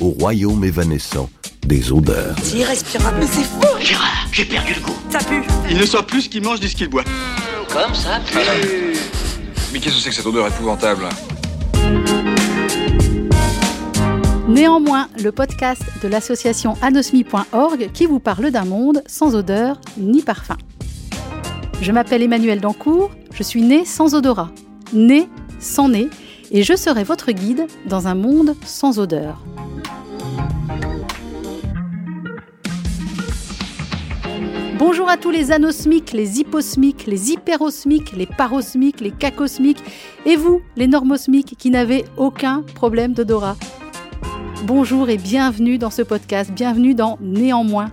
au royaume évanescent des odeurs. C'est irrespirable. Mais c'est fou Gérard, j'ai perdu le goût. Ça pue Il ne soit plus ce qu'il mange ni ce qu'il boit. Comme ça Mais qu'est-ce que c'est que cette odeur épouvantable? Néanmoins, le podcast de l'association anosmi.org qui vous parle d'un monde sans odeur ni parfum. Je m'appelle Emmanuel Dancourt, je suis née sans odorat, née sans nez, et je serai votre guide dans un monde sans odeur. Bonjour à tous les anosmiques, les hyposmiques, les hyperosmiques, les parosmiques, les cacosmiques, et vous, les normosmiques, qui n'avez aucun problème d'odorat. Bonjour et bienvenue dans ce podcast, bienvenue dans Néanmoins.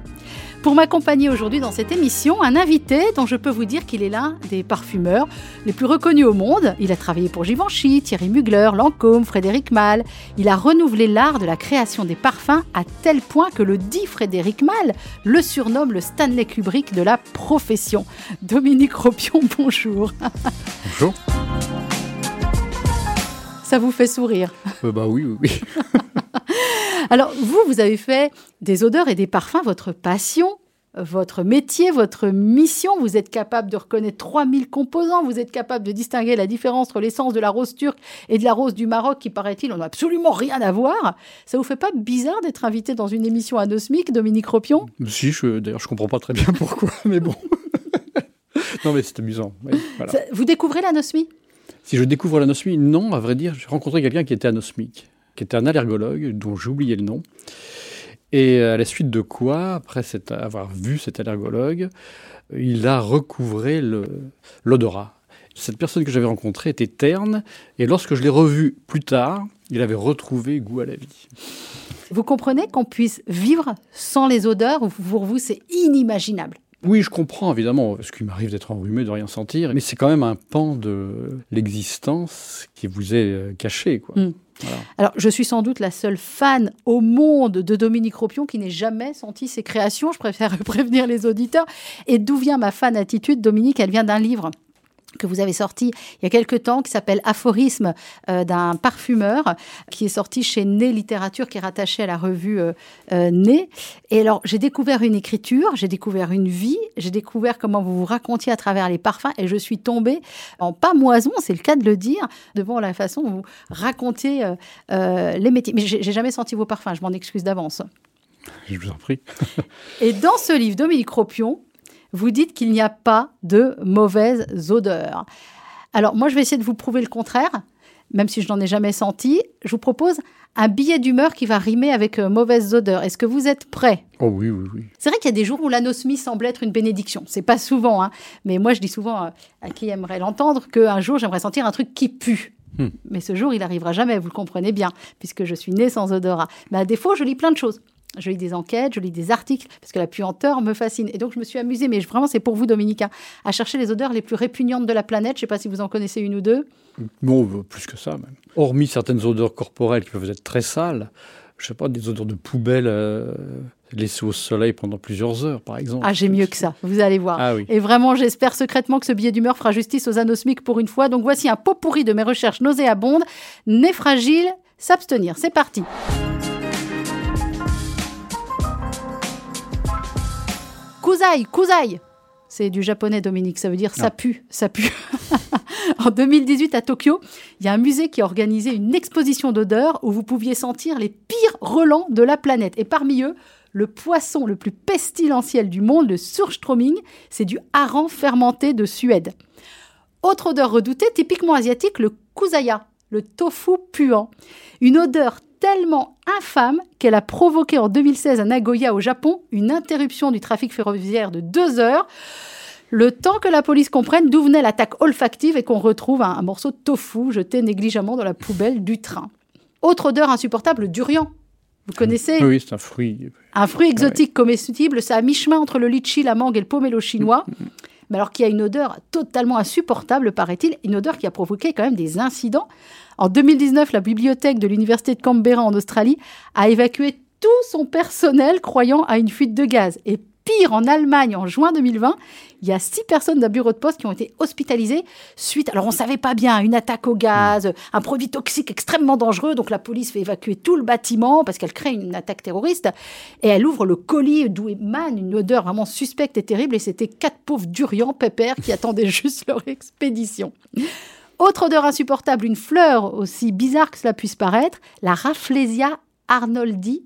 Pour m'accompagner aujourd'hui dans cette émission, un invité dont je peux vous dire qu'il est l'un des parfumeurs les plus reconnus au monde. Il a travaillé pour Givenchy, Thierry Mugler, Lancôme, Frédéric Malle. Il a renouvelé l'art de la création des parfums à tel point que le dit Frédéric Malle le surnomme le Stanley Kubrick de la profession. Dominique Ropion, bonjour. Bonjour. Ça vous fait sourire? Euh, bah oui, oui, oui. Alors, vous, vous avez fait des odeurs et des parfums votre passion, votre métier, votre mission. Vous êtes capable de reconnaître 3000 composants. Vous êtes capable de distinguer la différence entre l'essence de la rose turque et de la rose du Maroc, qui, paraît-il, n'ont absolument rien à voir. Ça vous fait pas bizarre d'être invité dans une émission anosmique, Dominique Ropion? Si, d'ailleurs, je comprends pas très bien pourquoi, mais bon. non, mais c'est amusant. oui, voilà. Ça- Vous découvrez l'anosmie? Si je découvre l'anosmie, non, à vrai dire, j'ai rencontré quelqu'un qui était anosmique, qui était un allergologue, dont j'ai oublié le nom. Et à la suite de quoi, après avoir vu cet allergologue, il a recouvré l'odorat. Cette personne que j'avais rencontrée était terne, et lorsque je l'ai revu plus tard, il avait retrouvé goût à la vie. Vous comprenez qu'on puisse vivre sans les odeurs ou Pour vous, c'est inimaginable? Oui, je comprends évidemment, parce qu'il m'arrive d'être enrhumé, de rien sentir, mais c'est quand même un pan de l'existence qui vous est euh, caché. Quoi. Mm. Alors, je suis sans doute la seule fan au monde de Dominique Ropion qui n'ait jamais senti ses créations. Je préfère prévenir les auditeurs. Et d'où vient ma fan attitude, Dominique? Elle vient d'un livre que vous avez sorti il y a quelque temps, qui s'appelle Aphorisme euh, d'un parfumeur, qui est sorti chez Né Littérature, qui est rattaché à la revue euh, euh, Né. Et alors, j'ai découvert une écriture, j'ai découvert une vie, j'ai découvert comment vous vous racontiez à travers les parfums, et je suis tombée en pamoison, c'est le cas de le dire, devant la façon dont vous racontiez euh, les métiers. Mais j'ai j'ai jamais senti vos parfums, je m'en excuse d'avance. Je vous en prie. Et dans ce livre, Dominique Ropion, vous dites qu'il n'y a pas de mauvaises odeurs. Alors moi, je vais essayer de vous prouver le contraire, même si je n'en ai jamais senti. Je vous propose un billet d'humeur qui va rimer avec euh, mauvaises odeurs. Est-ce que vous êtes prêts Oh oui, oui, oui. C'est vrai qu'il y a des jours où l'anosmie semble être une bénédiction. C'est pas souvent, hein. mais moi je dis souvent euh, à qui aimerait l'entendre qu'un jour j'aimerais sentir un truc qui pue. Hmm. Mais ce jour, il arrivera jamais, vous le comprenez bien, puisque je suis née sans odorat. Mais à défaut, je lis plein de choses. Je lis des enquêtes, je lis des articles, parce que la puanteur me fascine. Et donc, je me suis amusée, mais je- vraiment, c'est pour vous, Dominique, hein, à chercher les odeurs les plus répugnantes de la planète. Je sais pas si vous en connaissez une ou deux. Bon, euh, plus que ça même. Hormis certaines odeurs corporelles qui peuvent être très sales, je sais pas, des odeurs de poubelle euh, laissées au soleil pendant plusieurs heures, par exemple. Ah, j'ai mieux que ça, vous allez voir. Ah oui. Et vraiment, j'espère secrètement que ce billet d'humeur fera justice aux anosmiques pour une fois. Donc voici un pot pourri de mes recherches nauséabondes. Nez fragile, s'abstenir. C'est parti. Kuzai, kuzai. C'est du japonais, Dominique. Ça veut dire ça pue, ça pue. en 2018, à Tokyo, il y a un musée qui a organisé une exposition d'odeurs où vous pouviez sentir les pires relents de la planète. Et parmi eux, le poisson le plus pestilentiel du monde, le surströmming, c'est du hareng fermenté de Suède. Autre odeur redoutée, typiquement asiatique, le kusaya, le tofu puant. Une odeur tellement infâme qu'elle a provoqué en 2016 à Nagoya au Japon une interruption du trafic ferroviaire de deux heures. Le temps que la police comprenne d'où venait l'attaque olfactive et qu'on retrouve un, un morceau de tofu jeté négligemment dans la poubelle du train. Autre odeur insupportable, le durian. Vous connaissez Oui, c'est un fruit. un fruit exotique comestible, ça à mi-chemin entre le litchi, la mangue et le pomelo chinois. Mais alors qu'il y a une odeur totalement insupportable, paraît-il, une odeur qui a provoqué quand même des incidents. En 2019, la bibliothèque de l'université de Canberra en Australie a évacué tout son personnel croyant à une fuite de gaz. Pire, en Allemagne, en juin 2020, il y a six personnes d'un bureau de poste qui ont été hospitalisées suite, alors on ne savait pas bien, une attaque au gaz, un produit toxique extrêmement dangereux. Donc la police fait évacuer tout le bâtiment parce qu'elle crée une attaque terroriste. Et elle ouvre le colis d'où émane une odeur vraiment suspecte et terrible. Et c'était quatre pauvres durians pépères qui attendaient juste leur expédition. Autre odeur insupportable, une fleur aussi bizarre que cela puisse paraître, la Rafflesia arnoldi.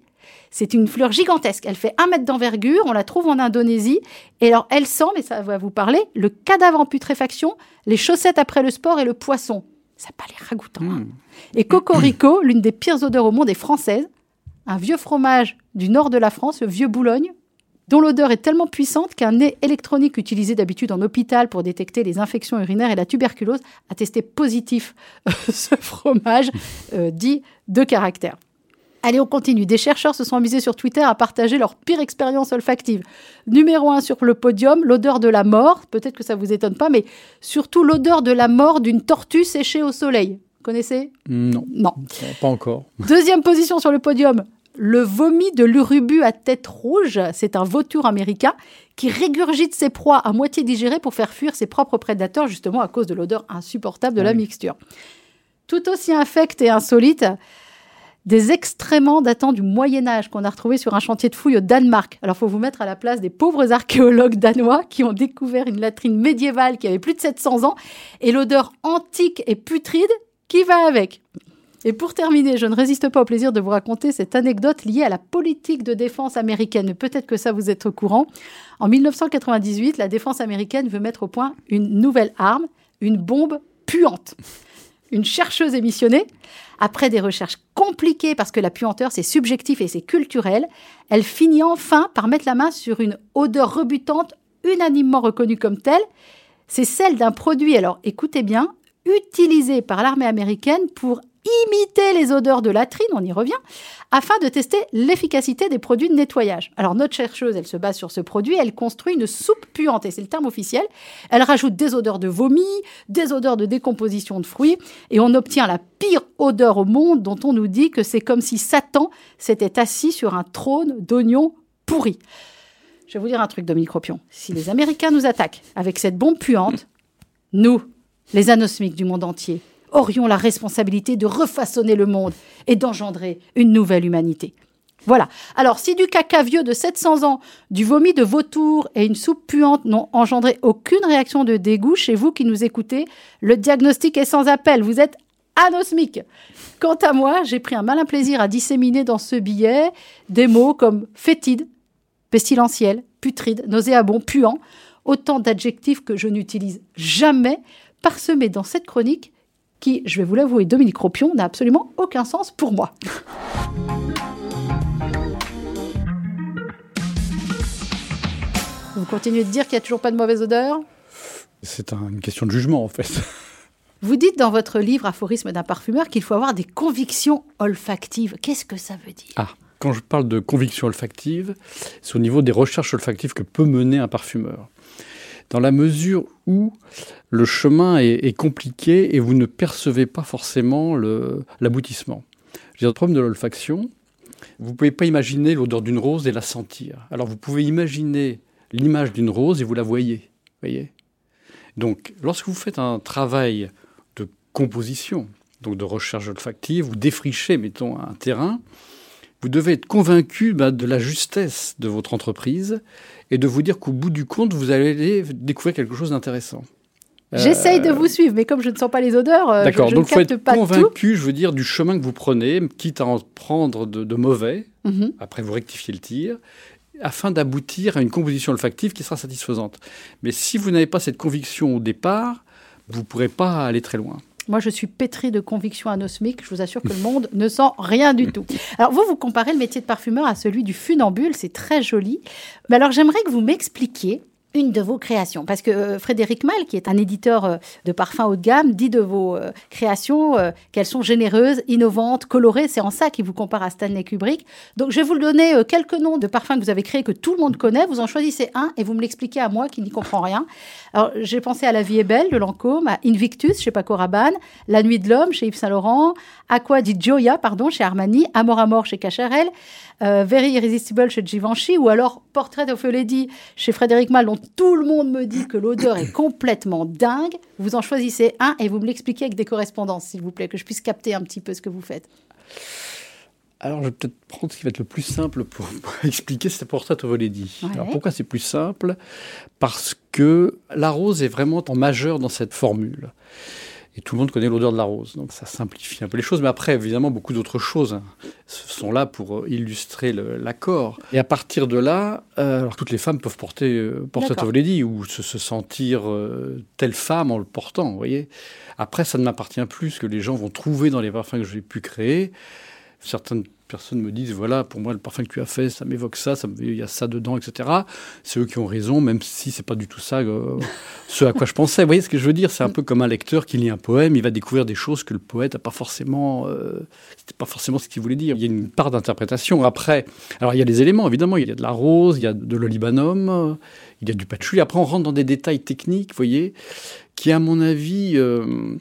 C'est une fleur gigantesque. Elle fait un mètre d'envergure. On la trouve en Indonésie. Et alors, elle sent, mais ça va vous parler, le cadavre en putréfaction, les chaussettes après le sport et le poisson. Ça n'a pas l'air ragoûtant. hein. Et Cocorico, l'une des pires odeurs au monde, est française. Un vieux fromage du nord de la France, le vieux Boulogne, dont l'odeur est tellement puissante qu'un nez électronique utilisé d'habitude en hôpital pour détecter les infections urinaires et la tuberculose a testé positif ce fromage euh, dit de caractère. Allez, on continue. Des chercheurs se sont amusés sur Twitter à partager leur pire expérience olfactive. Numéro un sur le podium, l'odeur de la mort. Peut-être que ça vous étonne pas, mais surtout l'odeur de la mort d'une tortue séchée au soleil. Connaissez Non, Non. pas encore. Deuxième position sur le podium, le vomi de l'urubu à tête rouge. C'est un vautour américain qui régurgite ses proies à moitié digérées pour faire fuir ses propres prédateurs, justement à cause de l'odeur insupportable de la mixture. Tout aussi infect et insolite, des excréments datant du Moyen Âge qu'on a retrouvés sur un chantier de fouilles au Danemark. Alors, faut vous mettre à la place des pauvres archéologues danois qui ont découvert une latrine médiévale qui avait plus de 700 ans et l'odeur antique et putride qui va avec. Et pour terminer, je ne résiste pas au plaisir de vous raconter cette anecdote liée à la politique de défense américaine. Peut-être que ça vous êtes au courant. En 1998, la défense américaine veut mettre au point une nouvelle arme, une bombe puante. Une chercheuse est missionnée. Après des recherches compliquées, parce que la puanteur, c'est subjectif et c'est culturel, elle finit enfin par mettre la main sur une odeur rebutante unanimement reconnue comme telle. C'est celle d'un produit, alors écoutez bien, utilisé par l'armée américaine pour imiter les odeurs de latrine, on y revient, afin de tester l'efficacité des produits de nettoyage. Alors notre chercheuse, elle se base sur ce produit, elle construit une soupe puante, et c'est le terme officiel. Elle rajoute des odeurs de vomi, des odeurs de décomposition de fruits, et on obtient la pire odeur au monde dont on nous dit que c'est comme si Satan s'était assis sur un trône d'oignons pourris. Je vais vous dire un truc, Dominique Ropion. Si les Américains nous attaquent avec cette bombe puante, nous, les anosmiques du monde entier, aurions la responsabilité de refaçonner le monde et d'engendrer une nouvelle humanité. Voilà. Alors, si du caca vieux de 700 ans, du vomi de vautour et une soupe puante n'ont engendré aucune réaction de dégoût chez vous qui nous écoutez, le diagnostic est sans appel. Vous êtes anosmique. Quant à moi, j'ai pris un malin plaisir à disséminer dans ce billet des mots comme fétide, pestilentiel, putride, nauséabond, puant, autant d'adjectifs que je n'utilise jamais, parsemés dans cette chronique qui, je vais vous l'avouer, Dominique Ropion, n'a absolument aucun sens pour moi. Vous continuez de dire qu'il n'y a toujours pas de mauvaise odeur? C'est un- une question de jugement, en fait. Vous dites dans votre livre Aphorisme d'un parfumeur qu'il faut avoir des convictions olfactives. Qu'est-ce que ça veut dire? Ah, quand je parle de conviction olfactive, c'est au niveau des recherches olfactives que peut mener un parfumeur. Dans la mesure où le chemin est, compliqué et vous ne percevez pas forcément l'aboutissement. Dire, Le problème de l'olfaction, vous ne pouvez pas imaginer l'odeur d'une rose et la sentir. Alors vous pouvez imaginer l'image d'une rose et vous la voyez. voyez? Donc lorsque vous faites un travail de composition, donc de recherche olfactive, vous défrichez, mettons, un terrain, vous devez être convaincu bah, de la justesse de votre entreprise et de vous dire qu'au bout du compte, vous allez découvrir quelque chose d'intéressant. J'essaye Euh, de vous suivre, mais comme je ne sens pas les odeurs, euh, je, je donc ne il faut capte être pas tout. convaincu, je veux dire, du chemin que vous prenez, quitte à en prendre de, de mauvais, Mhm. après vous rectifiez le tir, afin d'aboutir à une composition olfactive qui sera satisfaisante. Mais si vous n'avez pas cette conviction au départ, vous ne pourrez pas aller très loin. Moi, je suis pétrie de convictions anosmiques. Je vous assure que le monde ne sent rien du tout. Alors, vous, vous comparez le métier de parfumeur à celui du funambule. C'est très joli. Mais alors, j'aimerais que vous m'expliquiez une de vos créations. Parce que euh, Frédéric Mal, qui est un éditeur euh, de parfums haut de gamme, dit de vos euh, créations qu'elles sont généreuses, innovantes, colorées. C'est en ça qu'il vous compare à Stanley Kubrick. Donc je vais vous donner quelques noms de parfums que vous avez créés que tout le monde connaît. Vous en choisissez un et vous me l'expliquez à moi qui n'y comprend rien. Alors j'ai pensé à La vie est belle de Lancôme, à Invictus chez Paco Rabanne, La nuit de l'homme chez Yves Saint Laurent, Aqua di Gioia pardon chez Armani, Amor à mort chez Cacharel, euh, Very Irresistible chez Givenchy ou alors Portrait of a Lady chez Frédéric Mal dont tout le monde me dit que l'odeur est complètement dingue. Vous en choisissez un et vous me l'expliquez avec des correspondances s'il vous plaît que je puisse capter un petit peu ce que vous faites. Alors, je vais peut-être prendre ce qui va être le plus simple pour, pour expliquer cette Portrait of a Lady. Ouais. Alors, pourquoi c'est plus simple? Parce que la rose est vraiment en majeur dans cette formule. Et tout le monde connaît l'odeur de la rose, donc ça simplifie un peu les choses. Mais après, évidemment, beaucoup d'autres choses hein, sont là pour euh, illustrer l'accord. Et à partir de là, euh, alors, toutes les femmes peuvent porter euh, Portrait of a Lady ou se, se sentir euh, telle femme en le portant, vous voyez. Après, ça ne m'appartient plus, ce que les gens vont trouver dans les parfums que j'ai pu créer. Certaines personnes me disent voilà, pour moi, le parfum que tu as fait, ça m'évoque ça, ça il y a ça dedans, etc. C'est eux qui ont raison, même si c'est pas du tout ça euh, ce à quoi je pensais. Vous voyez ce que je veux dire? C'est un peu comme un lecteur qui lit un poème, il va découvrir des choses que le poète n'a pas forcément. Euh, C'était pas forcément ce qu'il voulait dire. Il y a une part d'interprétation. Après, alors il y a des éléments, évidemment, il y a de la rose, il y a de l'olibanum, il y a du patchouli. Après, on rentre dans des détails techniques, vous voyez, qui, à mon avis, euh,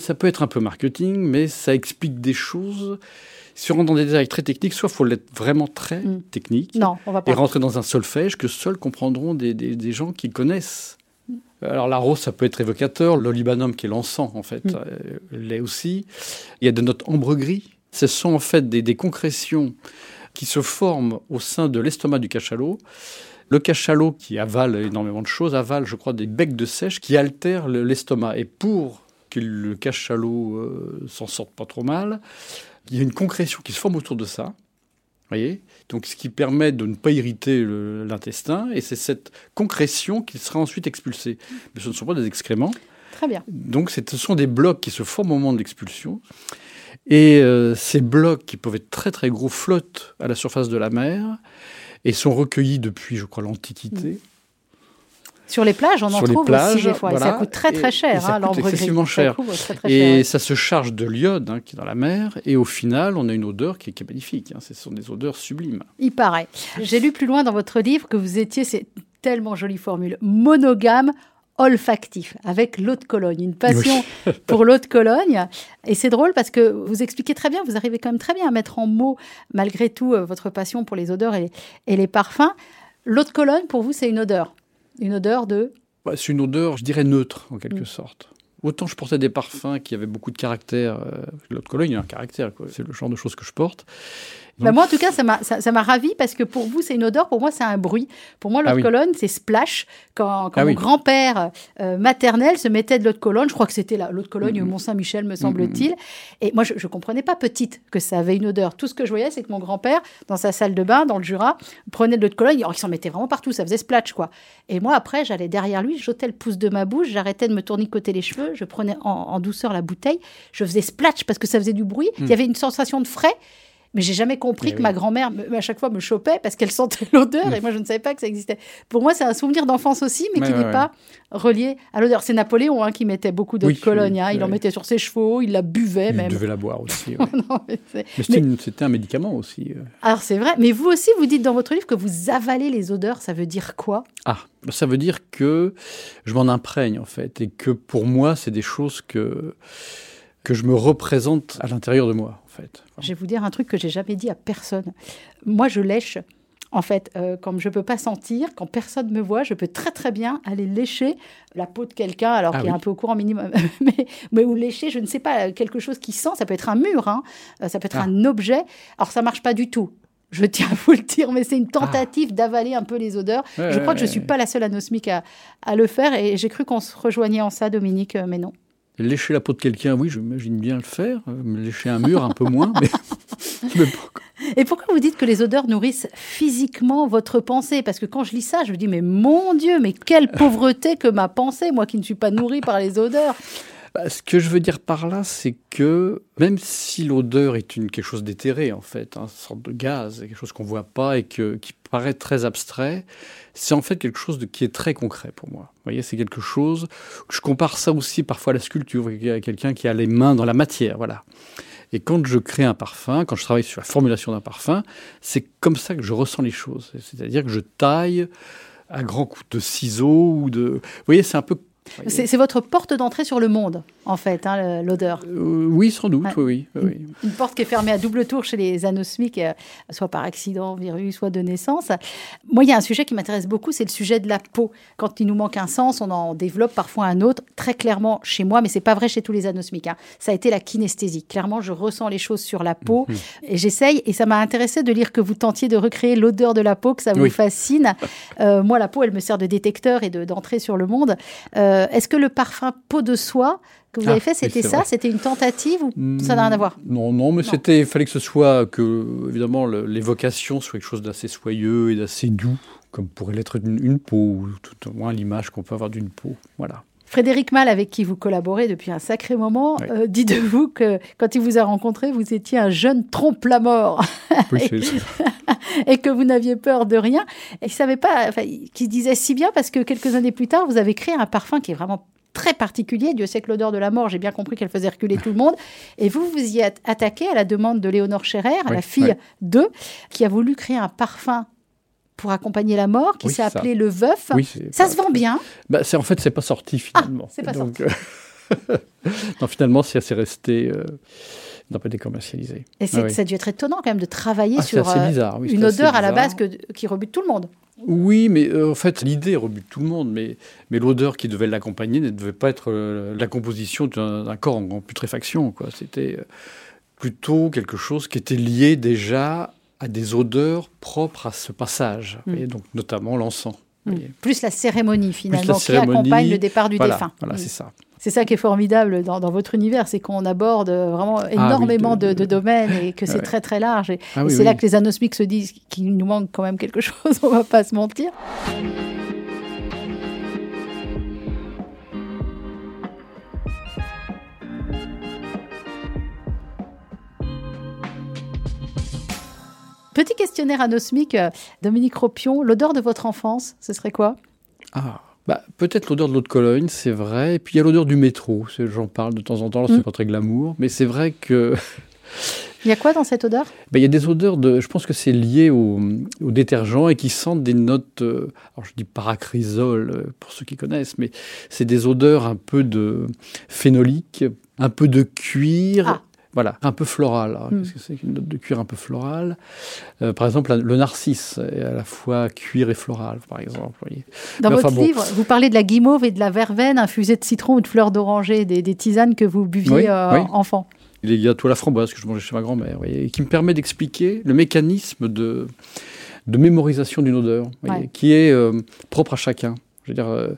ça peut être un peu marketing, mais ça explique des choses. Si on rentre dans des détails très techniques, soit il faut l'être vraiment très Mm. technique, Non, on va et rentrer dans un solfège que seuls comprendront des, des- des gens qui connaissent. Alors la rose, ça peut être évocateur, l'olibanum qui est l'encens, en fait, Mm. euh, l'est aussi. Il y a de notes ambre gris. Ce sont en fait des, des concrétions qui se forment au sein de l'estomac du cachalot. Le cachalot, qui avale énormément de choses, avale, je crois, des becs de sèche qui altèrent le- l'estomac. Et pour que le cachalot euh, s'en sorte pas trop mal, il y a une concrétion qui se forme autour de ça. voyez Donc, ce qui permet de ne pas irriter l'intestin. Et c'est cette concrétion qui sera ensuite expulsée. Mais ce ne sont pas des excréments. Très bien. Donc, ce sont des blocs qui se forment au moment de l'expulsion. Et euh, ces blocs, qui peuvent être très très gros, flottent à la surface de la mer et sont recueillis depuis, je crois, l'Antiquité. Sur les plages, on en Sur les trouve plages, aussi des fois. Et ça voilà. coûte très très cher, et ça hein, coûte excessivement Ça cher. coûte très, très Et cher, ça se charge de l'iode hein, qui est dans la mer. Et au final, on a une odeur qui est, qui est magnifique. hein. Ce sont des odeurs sublimes. Il paraît. J'ai lu plus loin dans votre livre que vous étiez, c'est tellement jolie formule, monogame olfactif, avec l'eau de Cologne, une passion pour l'eau de Cologne. Et c'est drôle parce que vous expliquez très bien, vous arrivez quand même très bien à mettre en mots, malgré tout, euh, votre passion pour les odeurs et, et les parfums. L'eau de Cologne, pour vous, c'est une odeur. Une odeur de... Ouais, c'est une odeur, je dirais, neutre, en quelque Mm. sorte. Autant je portais des parfums qui avaient beaucoup de caractère. Euh, L'eau de Cologne, il y a un caractère. quoi. C'est le genre de choses que je porte. Bah, moi, en tout cas, ça m'a ça, m'a ravi parce que pour vous, c'est une odeur. Pour moi, c'est un bruit. Pour moi, l'eau Ah de oui. Cologne, c'est splash. Quand, quand Ah mon oui. grand-père euh, maternel se mettait de l'eau de Cologne, je crois que c'était la- l'eau de Cologne Mhm. Mont-Saint-Michel, me semble-t-il. Et moi, je ne comprenais pas petite que ça avait une odeur. Tout ce que je voyais, c'est que mon grand-père, dans sa salle de bain, dans le Jura, prenait de l'eau de Cologne. Alors, il s'en mettait vraiment partout. Ça faisait splash, quoi. Et moi, après, j'allais derrière lui, j'ôtais le pouce de ma bouche, j'arrêtais de me tournicoter les cheveux, je prenais en, en douceur la bouteille, je faisais splash parce que ça faisait du bruit. Il y avait une sensation de frais. Mais j'ai jamais compris Eh que oui. ma grand-mère, à chaque fois, me chopait parce qu'elle sentait l'odeur et moi, je ne savais pas que ça existait. Pour moi, c'est un souvenir d'enfance aussi, mais qui ouais, n'est ouais. pas relié à l'odeur. C'est Napoléon hein, qui mettait beaucoup d'eau Oui, de Cologne. oui, hein. Il en mettait sur ses chevaux, il la buvait Il même. devait la boire aussi. ouais. Non, mais Mais c'était un médicament aussi. euh. Alors, c'est vrai. Mais vous aussi, vous dites dans votre livre que vous avalez les odeurs. Ça veut dire quoi? Ah, bah, ça veut dire que je m'en imprègne en fait, et que pour moi, c'est des choses que que je me représente à l'intérieur de moi fait. Je vais vous dire un truc que j'ai jamais dit à personne. Moi, je lèche. En fait, euh, comme je peux pas sentir, quand personne me voit, je peux très très bien aller lécher la peau de quelqu'un, alors Ah qu'il est un peu au courant minimum, mais, mais ou lécher, je ne sais pas, quelque chose qui sent, ça peut être un mur, hein, euh, ça peut être Ah. un objet. Alors ça marche pas du tout. Je tiens à vous le dire, mais c'est une tentative d'avaler un peu les odeurs. Ouais, je crois ouais, que je ouais. suis pas la seule anosmique à, à le faire, et j'ai cru qu'on se rejoignait en ça, Dominique, euh, mais non. Lécher la peau de quelqu'un, oui, je m'imagine bien le faire. Euh, Lécher un mur, un peu moins, Et pourquoi vous dites que les odeurs nourrissent physiquement votre pensée? Parce que quand je lis ça, je me dis, mais mon Dieu, mais quelle pauvreté que ma pensée, moi qui ne suis pas nourrie par les odeurs. Bah, ce que je veux dire par là, c'est que même si l'odeur est une, quelque chose d'éthéré, en fait, hein, une sorte de gaz, quelque chose qu'on voit pas et qui paraît très abstrait, c'est en fait quelque chose qui est très concret pour moi. Vous voyez, c'est quelque chose. Je compare ça aussi parfois à la sculpture, a quelqu'un qui a les mains dans la matière, voilà. Et quand je crée un parfum, quand je travaille sur la formulation d'un parfum, c'est comme ça que je ressens les choses. C'est-à-dire que je taille à grands coups de ciseaux ou de. Vous voyez, c'est un peu c'est votre porte d'entrée sur le monde, en fait, hein, l'odeur. Euh, oui, sans doute, oui, oui. Une porte qui est fermée à double tour chez les anosmiques, euh, soit par accident, virus, soit de naissance. Moi, il y a un sujet qui m'intéresse beaucoup, c'est le sujet de la peau. Quand il nous manque un sens, on en développe parfois un autre. Très clairement, chez moi, mais c'est pas vrai chez tous les anosmiques. hein, Ça a été la kinesthésie. Clairement, je ressens les choses sur la peau Mhm. et j'essaye. Et ça m'a intéressé de lire que vous tentiez de recréer l'odeur de la peau, que ça vous Oui. fascine. Euh, moi, la peau, elle me sert de détecteur et de- d'entrée sur le monde. Est-ce que le parfum peau de soie que vous Ah, avez fait, oui, c'était ça. C'était une tentative ou ça n'a rien à voir? Non, non, mais c'était, il fallait que ce soit que, évidemment, l'évocation soit quelque chose d'assez soyeux et d'assez doux, comme pourrait l'être une, une peau, ou tout au moins l'image qu'on peut avoir d'une peau. Voilà. Frédéric Mal, avec qui vous collaborez depuis un sacré moment, Oui. euh, dit de vous que quand il vous a rencontré, vous étiez un jeune trompe-la-mort Oui, et que vous n'aviez peur de rien. Et il savait pas, enfin, qu'il disait si bien parce que quelques années plus tard, vous avez créé un parfum qui est vraiment très particulier. Dieu sait que l'odeur de la mort, j'ai bien compris qu'elle faisait reculer tout le monde. Et vous vous y êtes attaqué à la demande de Léonore Scherer, Oui, la fille oui. d'eux, qui a voulu créer un parfum pour accompagner la mort, qui Oui, s'est ça. appelé Le Veuf. Ça pas- se vend bien. Bah, c'est en fait, c'est pas sorti finalement. c'est pas Donc, euh, non, finalement, c'est resté, euh, n'a pas été commercialisé. Et Ah oui. ça a dû être étonnant quand même de travailler Ah, sur euh, bizarre. oui, une odeur à la base que, qui rebute tout le monde. Oui, mais euh, en fait, l'idée rebute tout le monde, mais, mais l'odeur qui devait l'accompagner ne devait pas être euh, la composition d'un d'un corps en, en putréfaction. C'était euh, plutôt quelque chose qui était lié déjà à des odeurs propres à ce passage, Mm. et donc notamment l'encens. Voyez. Plus la cérémonie finalement la qui cérémonie, accompagne le départ du Voilà, défunt. voilà Mm. c'est ça. C'est ça qui est formidable dans, dans votre univers, c'est qu'on aborde vraiment énormément Ah de- de, de de- domaines et que c'est Ouais. très très large. Et, Ah et oui, c'est oui. là que les anosmiques se disent qu'il nous manque quand même quelque chose, on va pas se mentir. Petit questionnaire anosmique, euh, Dominique Ropion, l'odeur de votre enfance, ce serait quoi? Ah, bah, peut-être l'odeur de l'eau de Cologne, c'est vrai. Et puis il y a l'odeur du métro. J'en parle de temps en temps, c'est Mm. pas très glamour. Mais c'est vrai que Il y a quoi dans cette odeur? Bah, il y a des odeurs de. Je pense que c'est lié au, au détergent et qui sentent des notes. euh, alors je dis paracrysol euh, pour ceux qui connaissent, mais c'est des odeurs un peu de phénolique, un peu de cuir. Ah. Voilà, un peu floral. Alors, Mm. Qu'est-ce que c'est qu'une note de cuir un peu florale Euh, Par exemple, le narcisse est à la fois cuir et floral, par exemple. voyez. Dans Mais votre enfin, bon. livre, vous parlez de la guimauve et de la verveine infusée de citron ou de fleurs d'oranger, des, des tisanes que vous buviez Oui, euh, oui. enfant. les gâteaux à la framboise que je mangeais chez ma grand-mère, et qui me permet d'expliquer le mécanisme de, de mémorisation d'une odeur, vous voyez, Ouais. qui est euh, propre à chacun. Je veux dire, euh,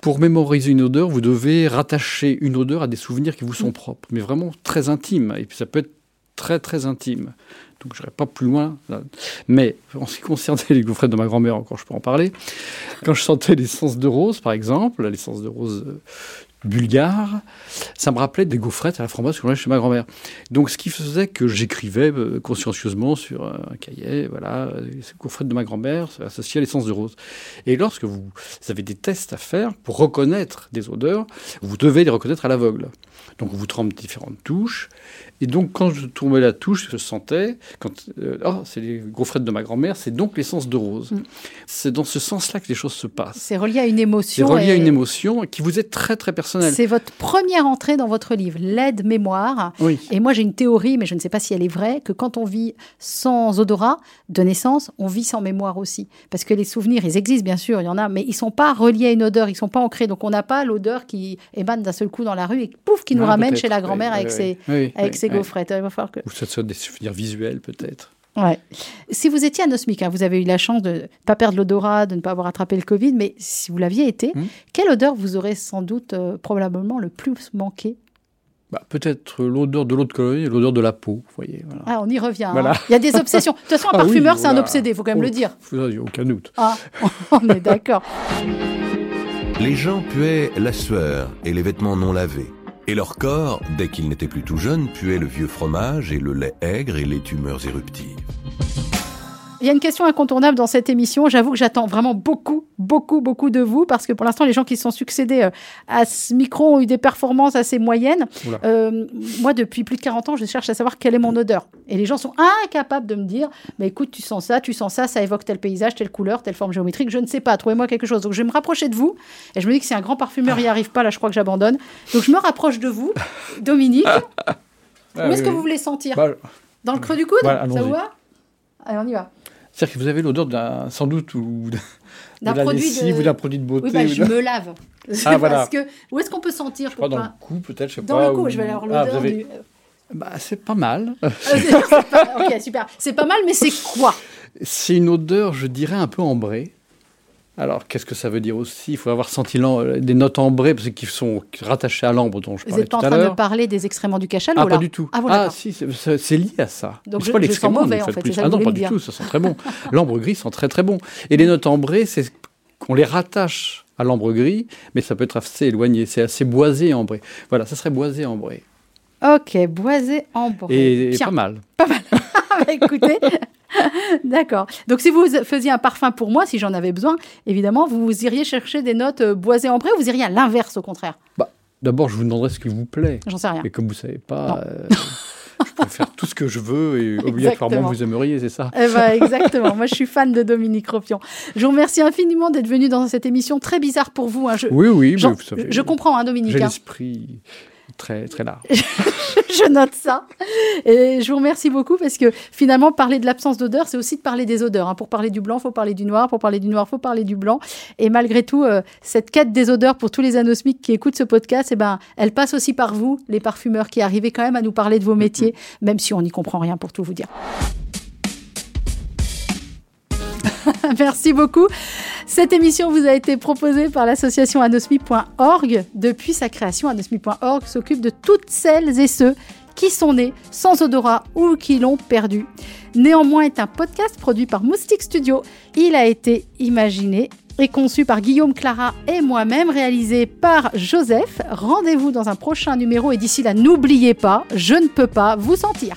pour mémoriser une odeur, vous devez rattacher une odeur à des souvenirs qui vous sont propres, mais vraiment très intimes. Et puis ça peut être très très intime. Donc je n'irai pas plus loin. là. Mais en ce qui concernait les gaufrettes de ma grand-mère, encore je peux en parler, quand je sentais l'essence de rose, par exemple, l'essence de rose euh, bulgare, ça me rappelait des gaufrettes à la framboise que j'en chez ma grand-mère. Donc, ce qui faisait que j'écrivais euh, consciencieusement sur euh, un cahier, voilà, euh, ces gaufrettes de ma grand-mère, c'est associé à l'essence de rose. Et lorsque vous avez des tests à faire pour reconnaître des odeurs, vous devez les reconnaître à l'aveugle. Donc, on vous trempe différentes touches. Et donc, quand je tournais la touche, je sentais, quand, euh, oh, c'est les gaufrettes de ma grand-mère, c'est donc l'essence de rose. Mm. C'est dans ce sens-là que les choses se passent. C'est relié à une C'est émotion. relié à une émotion qui vous est très, très personnelle. C'est votre première entrée dans votre livre, l'aide mémoire. Oui. Et moi, j'ai une théorie, mais je ne sais pas si elle est vraie, que quand on vit sans odorat de naissance, on vit sans mémoire aussi. Parce que les souvenirs, ils existent, bien sûr, il y en a, mais ils sont pas reliés à une odeur, ils sont pas ancrés. Donc, on n'a pas l'odeur qui émane d'un seul coup dans la rue et pouf, qui nous Ah, ramène chez la grand-mère oui, avec oui. ses, Oui, avec oui, ses oui. gaufrettes. Il va falloir que... Ou ça soit des souvenirs visuels, peut-être. Ouais. Si vous étiez anosmique, hein, vous avez eu la chance de ne pas perdre l'odorat, de ne pas avoir attrapé le Covid, mais si vous l'aviez été, Hmm. quelle odeur vous aurez sans doute euh, probablement le plus manqué Bah, peut-être l'odeur de l'eau de Cologne et l'odeur de la peau, voyez. Voilà. Ah, on y revient. hein. Voilà. Il y a des obsessions. De toute façon, un Ah oui, parfumeur, c'est un obsédé, il faut quand même Oh, le dire. N'y a aucun doute. Ah, on est d'accord. Les gens puaient la sueur et les vêtements non lavés. Et leur corps, dès qu'ils n'étaient plus tout jeunes, puait le vieux fromage et le lait aigre et les tumeurs éruptives. Il y a une question incontournable dans cette émission. J'avoue que j'attends vraiment beaucoup, beaucoup, beaucoup de vous parce que pour l'instant, les gens qui se sont succédés euh, à ce micro ont eu des performances assez moyennes. Euh, moi, depuis plus de 40 ans, je cherche à savoir quelle est mon odeur. Et les gens sont incapables de me dire mais écoute, tu sens ça, tu sens ça, ça évoque tel paysage, telle couleur, telle forme géométrique. Je ne sais pas. Trouvez-moi quelque chose. Donc, je vais me rapprocher de vous. Et je me dis que si un grand parfumeur n'y arrive pas, là, je crois que j'abandonne. Donc, je me rapproche de vous, Dominique. Où est-ce que vous voulez sentir Bah, Dans le creux du coude Voilà, Ça vous va? Allez, on y va. C'est-à-dire que vous avez l'odeur d'un, sans doute, ou D'un produit lessive de- ou d'un produit de beauté. Oui, bah, je me lave. Ah, voilà. Parce que, où est-ce qu'on peut sentir Je crois pour dans le cou, peut-être, je sais Dans pas. le cou, ou- je vais avoir Ah, l'odeur avez- du... Bah, c'est pas mal. Euh, c'est pas- Ok, super. C'est pas mal, mais c'est quoi? C'est une odeur, je dirais, un peu ambrée. Alors, qu'est-ce que ça veut dire aussi? Il faut avoir senti l'am- des notes ambrées, parce qu'ils sont rattachées à l'ambre dont je Vous parlais n'êtes pas tout en à train de l'heure. parler des excréments du cachalot, Ah, là pas du tout. Ah, bon, d'accord. si, c'est- lié à ça. Donc je- pas l'excrément, en de fait, plus. ça Ah non, vous pas du tout, ça sent très bon. L'ambre gris sent très très bon. Et les notes ambrées, c'est qu'on les rattache à l'ambre gris, mais ça peut être assez éloigné. C'est assez boisé ambré. Voilà, ça serait boisé ambré. Ok, boisé ambré. Et, et Tiens, pas mal. bah, écoutez. D'accord. Donc, si vous faisiez un parfum pour moi, si j'en avais besoin, évidemment, vous iriez chercher des notes euh, boisées ambrées ou vous iriez à l'inverse, au contraire? D'abord, je vous demanderai ce qui vous plaît. J'en sais rien. Mais comme vous savez Non. pas, euh, je peux faire tout ce que je veux et obligatoirement vous aimeriez, c'est ça? Eh ben, exactement. Moi, je suis fan de Dominique Ropion. Je vous remercie infiniment d'être venu dans cette émission très bizarre pour vous. hein. Je, Oui, oui, mais vous savez. je comprends, hein, Dominique. J'ai hein. Très, très large. je note ça. Et je vous remercie beaucoup parce que finalement, parler de l'absence d'odeur, c'est aussi de parler des odeurs. hein. Pour parler du blanc, il faut parler du noir. Pour parler du noir, il faut parler du blanc. Et malgré tout, euh, cette quête des odeurs pour tous les anosmiques qui écoutent ce podcast, eh ben, elle passe aussi par vous, les parfumeurs, qui arrivez quand même à nous parler de vos métiers, même si on n'y comprend rien pour tout vous dire. Merci beaucoup. Cette émission vous a été proposée par l'association anosmi.org. Depuis sa création, anosmi.org s'occupe de toutes celles et ceux qui sont nés sans odorat ou qui l'ont perdu. Néanmoins est un podcast produit par Moustique Studio. Il a été imaginé et conçu par Guillaume Clara et moi-même, réalisé par Joseph. Rendez-vous dans un prochain numéro et d'ici là, n'oubliez pas, je ne peux pas vous sentir.